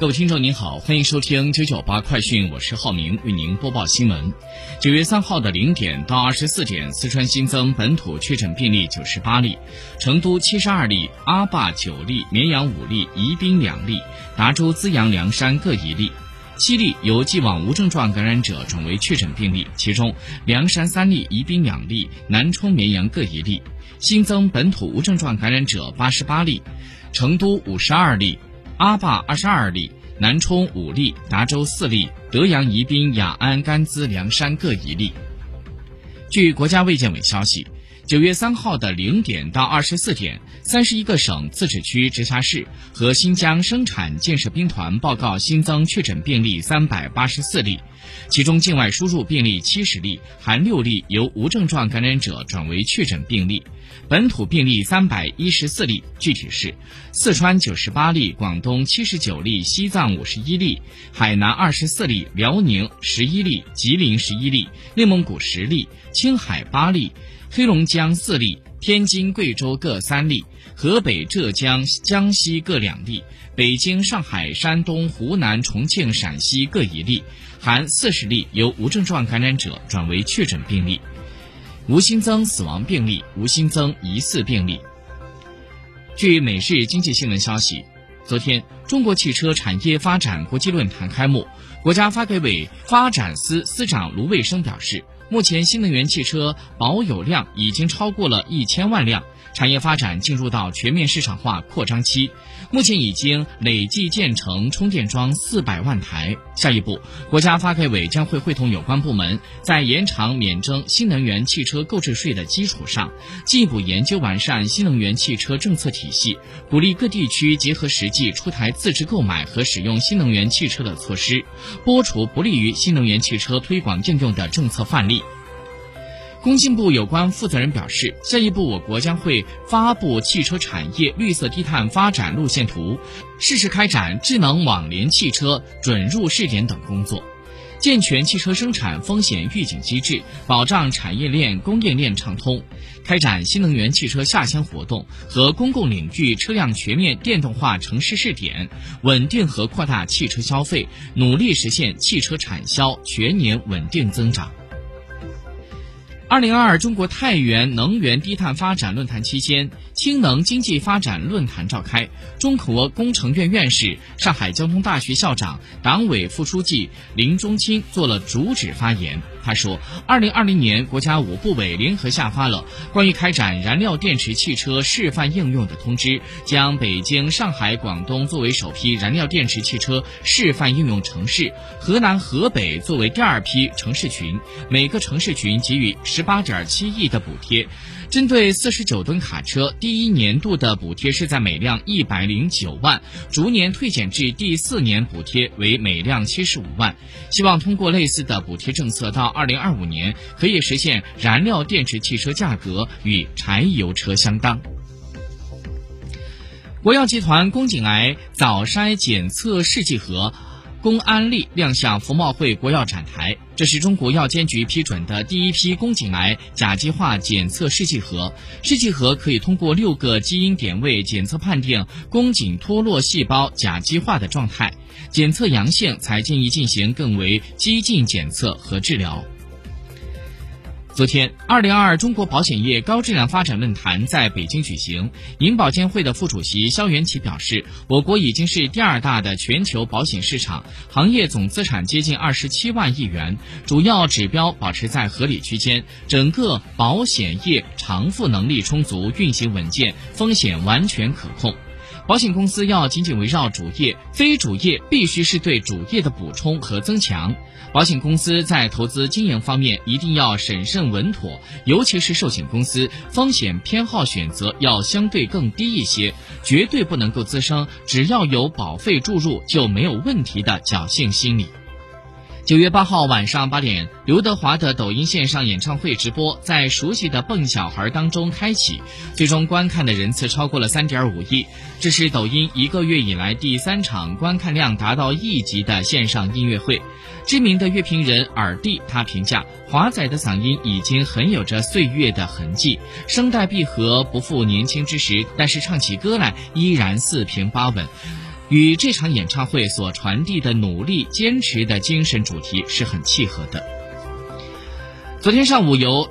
各位听众您好，欢迎收听九九八快讯，我是浩明，为您播报新闻。九月三号的零点到二十四点，四川新增本土确诊病例九十八例，成都七十二例，阿坝九例，绵阳五例，宜宾两例，达州、资阳、凉山各一例，七例由既往无症状感染者转为确诊病例，其中凉山三例，宜宾两例，南充、绵阳各一例。新增本土无症状感染者八十八例，成都五十二例。阿坝二十二例，南充五例，达州四例，德阳、宜宾、雅安、甘孜、凉山各一例。据国家卫健委消息，九月三号的零点到二十四点，三十一个省、自治区、直辖市和新疆生产建设兵团报告新增确诊病例三百八十四例，其中境外输入病例七十例，含六例由无症状感染者转为确诊病例。本土病例三百一十四例，具体是：四川九十八例，广东七十九例，西藏五十一例，海南二十四例，辽宁十一例，吉林十一例，内蒙古十例，青海八例，黑龙江江四例，天津、贵州各三例，河北、浙江、江西各两例，北京、上海、山东、湖南、重庆、陕西各一例，含四十例由无症状感染者转为确诊病例。无新增死亡病例，无新增疑似病例。据每日经济新闻消息，昨天中国汽车产业发展国际论坛开幕，国家发改委发展司司长卢卫生表示，目前新能源汽车保有量已经超过了一千万辆。产业发展进入到全面市场化扩张期，目前已经累计建成充电桩四百万台。下一步，国家发改委将会会同有关部门，在延长免征新能源汽车购置税的基础上，进一步研究完善新能源汽车政策体系，鼓励各地区结合实际出台自制购买和使用新能源汽车的措施，拨除不利于新能源汽车推广应用的政策范例。工信部有关负责人表示，下一步我国将会发布汽车产业绿色低碳发展路线图，适时开展智能网联汽车准入试点等工作，健全汽车生产风险预警机制，保障产业链供应链畅通，开展新能源汽车下乡活动和公共领域车辆全面电动化城市试点，稳定和扩大汽车消费，努力实现汽车产销全年稳定增长。二零二二中国太原能源低碳发展论坛期间，氢能经济发展论坛召开，中国工程院院士、上海交通大学校长、党委副书记林中青做了主旨发言。他说，二零二零年，国家五部委联合下发了关于开展燃料电池汽车示范应用的通知，将北京、上海、广东作为首批燃料电池汽车示范应用城市，河南、河北作为第二批城市群，每个城市群给予十八点七亿的补贴。针对四十九吨卡车，第一年度的补贴是在每辆一百零九万，逐年退减至第四年补贴为每辆七十五万。希望通过类似的补贴政策，到二零二五年可以实现燃料电池汽车价格与柴油车相当。国药集团宫颈癌早筛检测试剂盒。公安利亮相服贸会国药展台，这是中国药监局批准的第一批宫颈癌甲基化检测试剂盒。试剂盒可以通过六个基因点位检测判定宫颈脱落细胞甲基化的状态，检测阳性才建议进行更为激进检测和治疗。昨天，二零二二中国保险业高质量发展论坛在北京举行。银保监会的副主席肖元奇表示，我国已经是第二大的全球保险市场，行业总资产接近二十七万亿元，主要指标保持在合理区间，整个保险业偿付能力充足，运行稳健，风险完全可控。保险公司要紧紧围绕主业，非主业必须是对主业的补充和增强。保险公司在投资经营方面一定要审慎稳妥，尤其是寿险公司，风险偏好选择要相对更低一些，绝对不能够滋生只要有保费注入就没有问题的侥幸心理。九月八号晚上八点，刘德华的抖音线上演唱会直播在熟悉的蹦小孩当中开启，最终观看的人次超过了三点五亿，这是抖音一个月以来第三场观看量达到亿级的线上音乐会。知名的乐评人耳帝他评价华仔的嗓音已经很有着岁月的痕迹，声带闭合不复年轻之时，但是唱起歌来依然四平八稳。与这场演唱会所传递的努力、坚持的精神主题是很契合的。昨天上午，由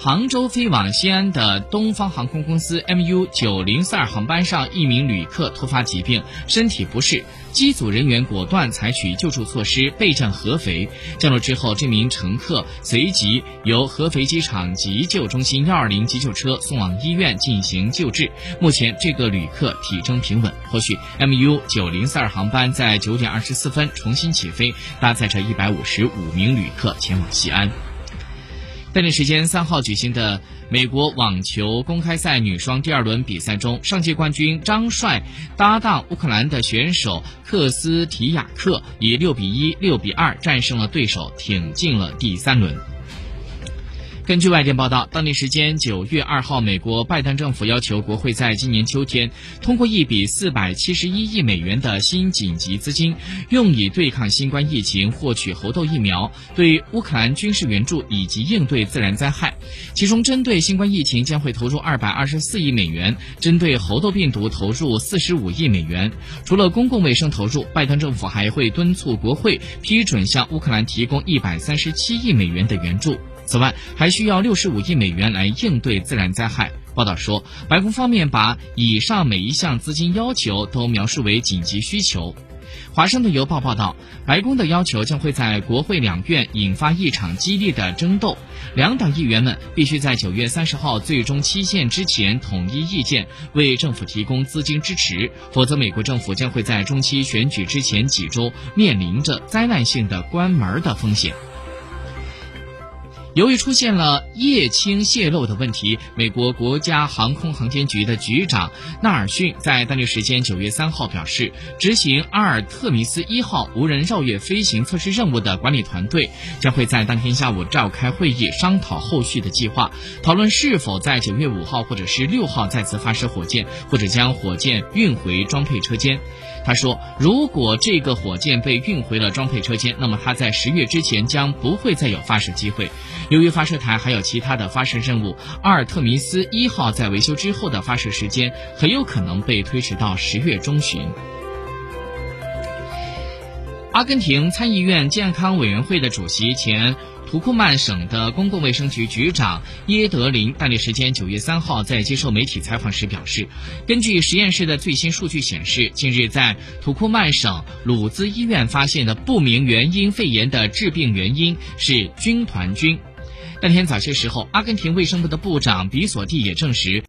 杭州飞往西安的东方航空公司 MU 九零四二航班上，一名旅客突发疾病，身体不适。机组人员果断采取救助措施，备降合肥。降落之后，这名乘客随即由合肥机场急救中心幺二零急救车送往医院进行救治。目前，这个旅客体征平稳。后续，MU 九零四二航班在九点二十四分重新起飞，搭载着一百五十五名旅客前往西安。当地时间三号举行的美国网球公开赛女双第二轮比赛中，上届冠军张帅搭档乌克兰的选手克斯提亚克以六比一、六比二战胜了对手，挺进了第三轮。根据外电报道，当地时间九月二号，美国拜登政府要求国会在今年秋天通过一笔四百七十一亿美元的新紧急资金，用以对抗新冠疫情、获取猴痘疫苗、对乌克兰军事援助以及应对自然灾害。其中，针对新冠疫情将会投入二百二十四亿美元，针对猴痘病毒投入四十五亿美元。除了公共卫生投入，拜登政府还会敦促国会批准向乌克兰提供一百三十七亿美元的援助。此外，还需要六十五亿美元来应对自然灾害。报道说，白宫方面把以上每一项资金要求都描述为紧急需求。华盛顿邮报报道，白宫的要求将会在国会两院引发一场激烈的争斗。两党议员们必须在九月三十号最终期限之前统一意见，为政府提供资金支持，否则美国政府将会在中期选举之前几周面临着灾难性的关门的风险。由于出现了液氢泄漏的问题，美国国家航空航天局的局长纳尔逊在当地时间九月三号表示，执行阿尔特弥斯一号无人绕月飞行测试任务的管理团队将会在当天下午召开会议，商讨后续的计划，讨论是否在九月五号或者是六号再次发射火箭，或者将火箭运回装配车间。他说，如果这个火箭被运回了装配车间，那么它在十月之前将不会再有发射机会。由于发射台还有其他的发射任务，阿尔特弥斯一号在维修之后的发射时间很有可能被推迟到十月中旬。阿根廷参议院健康委员会的主席前图库曼省的公共卫生局局长耶德林，当地时间九月三号在接受媒体采访时表示，根据实验室的最新数据显示，近日在图库曼省鲁兹医院发现的不明原因肺炎的致病原因是军团菌。当天早些时候，阿根廷卫生部的部长比索蒂也证实。